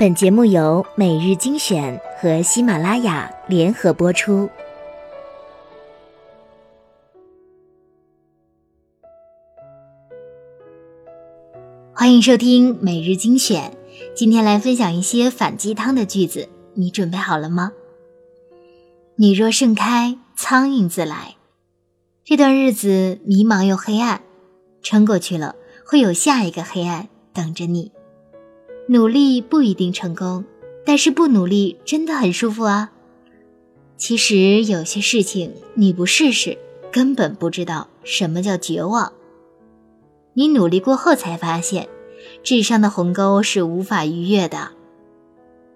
本节目由每日精选和喜马拉雅联合播出。欢迎收听每日精选，今天来分享一些反鸡汤的句子，你准备好了吗？你若盛开，苍蝇自来。这段日子迷茫又黑暗，撑过去了，会有下一个黑暗等着你。努力不一定成功，但是不努力真的很舒服啊。其实有些事情你不试试，根本不知道什么叫绝望。你努力过后才发现，智商的鸿沟是无法逾越的。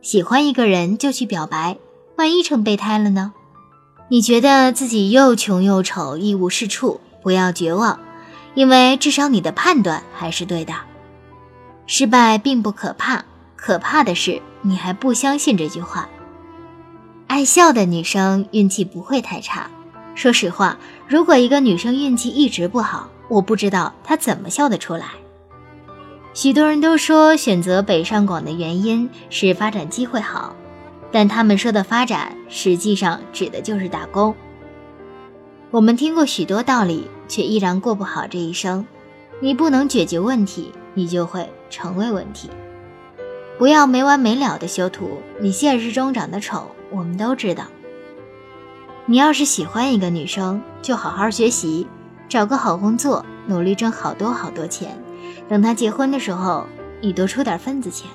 喜欢一个人就去表白，万一成备胎了呢？你觉得自己又穷又丑，一无是处，不要绝望，因为至少你的判断还是对的。失败并不可怕，可怕的是你还不相信这句话。爱笑的女生运气不会太差。说实话，如果一个女生运气一直不好，我不知道她怎么笑得出来。许多人都说选择北上广的原因是发展机会好，但他们说的发展实际上指的就是打工。我们听过许多道理，却依然过不好这一生。你不能解决问题。你就会成为问题。不要没完没了的修图，你现实中长得丑，我们都知道。你要是喜欢一个女生，就好好学习，找个好工作，努力挣好多好多钱。等她结婚的时候，你多出点份子钱。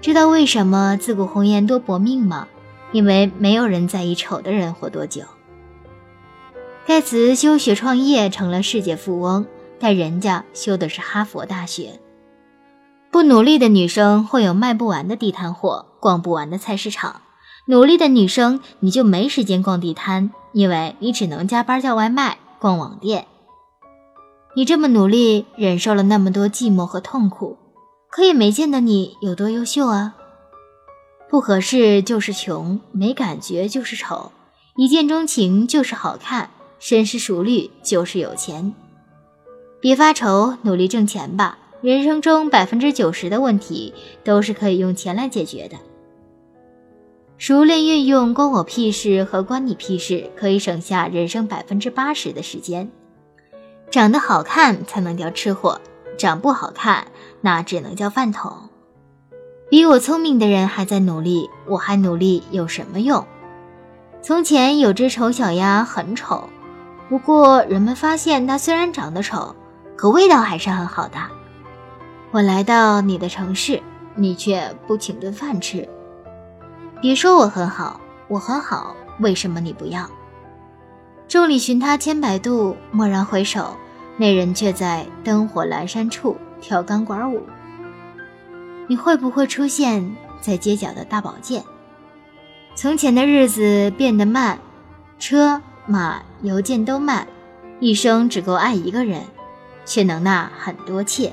知道为什么自古红颜多薄命吗？因为没有人在意丑的人活多久。盖茨休学创业，成了世界富翁。但人家修的是哈佛大学。不努力的女生会有卖不完的地摊货，逛不完的菜市场。努力的女生，你就没时间逛地摊，因为你只能加班叫外卖、逛网店。你这么努力，忍受了那么多寂寞和痛苦，可也没见得你有多优秀啊。不合适就是穷，没感觉就是丑，一见钟情就是好看，深思熟虑就是有钱。别发愁，努力挣钱吧。人生中百分之九十的问题都是可以用钱来解决的。熟练运用“关我屁事”和“关你屁事”，可以省下人生百分之八十的时间。长得好看才能叫吃货，长不好看那只能叫饭桶。比我聪明的人还在努力，我还努力有什么用？从前有只丑小鸭，很丑，不过人们发现它虽然长得丑。可味道还是很好的。我来到你的城市，你却不请顿饭吃。别说我很好，我很好，为什么你不要？众里寻他千百度，蓦然回首，那人却在灯火阑珊处跳钢管舞。你会不会出现在街角的大保健？从前的日子变得慢，车马邮件都慢，一生只够爱一个人。却能纳很多妾，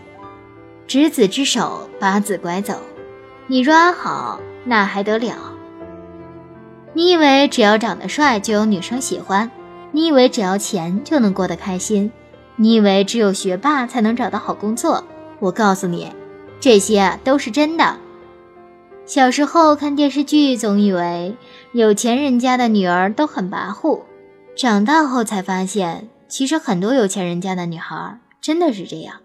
执子之手，把子拐走。你若安好，那还得了？你以为只要长得帅就有女生喜欢？你以为只要钱就能过得开心？你以为只有学霸才能找到好工作？我告诉你，这些都是真的。小时候看电视剧，总以为有钱人家的女儿都很跋扈，长大后才发现，其实很多有钱人家的女孩。真的是这样。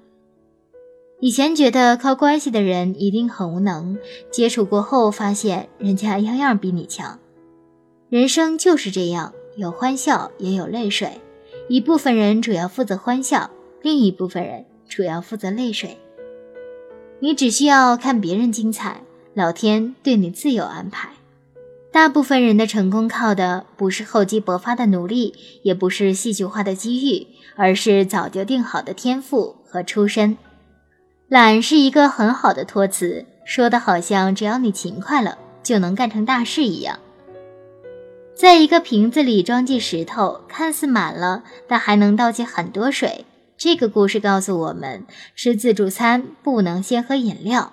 以前觉得靠关系的人一定很无能，接触过后发现人家样样比你强。人生就是这样，有欢笑也有泪水。一部分人主要负责欢笑，另一部分人主要负责泪水。你只需要看别人精彩，老天对你自有安排。大部分人的成功靠的不是厚积薄发的努力，也不是戏剧化的机遇，而是早就定好的天赋和出身。懒是一个很好的托词，说的好像只要你勤快了就能干成大事一样。在一个瓶子里装进石头，看似满了，但还能倒进很多水。这个故事告诉我们，吃自助餐不能先喝饮料。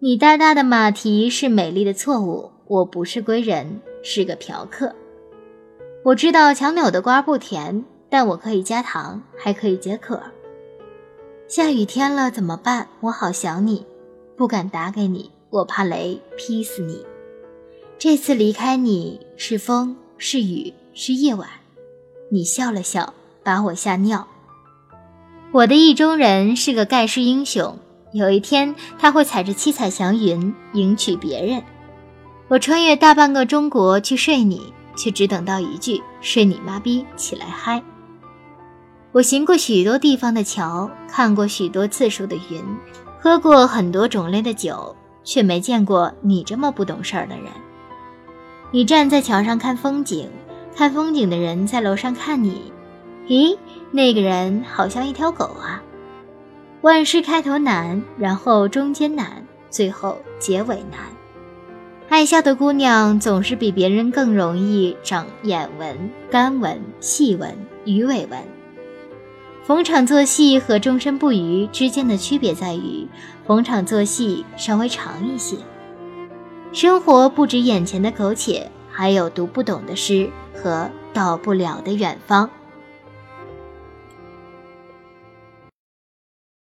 你大大的马蹄是美丽的错误。我不是归人，是个嫖客。我知道强扭的瓜不甜，但我可以加糖，还可以解渴。下雨天了怎么办？我好想你。不敢打给你，我怕雷劈死你。这次离开你是风，是雨，是夜晚。你笑了笑，把我吓尿。我的意中人是个盖世英雄，有一天他会踩着七彩祥云迎娶别人。我穿越大半个中国去睡你，却只等到一句“睡你妈逼，起来嗨”。我行过许多地方的桥，看过许多次数的云，喝过很多种类的酒，却没见过你这么不懂事儿的人。你站在桥上看风景，看风景的人在楼上看你。咦，那个人好像一条狗啊！万事开头难，然后中间难，最后结尾难。爱笑的姑娘总是比别人更容易长眼纹、干纹、细纹、鱼尾纹。逢场作戏和终身不渝之间的区别在于，逢场作戏稍微长一些。生活不止眼前的苟且，还有读不懂的诗和到不了的远方。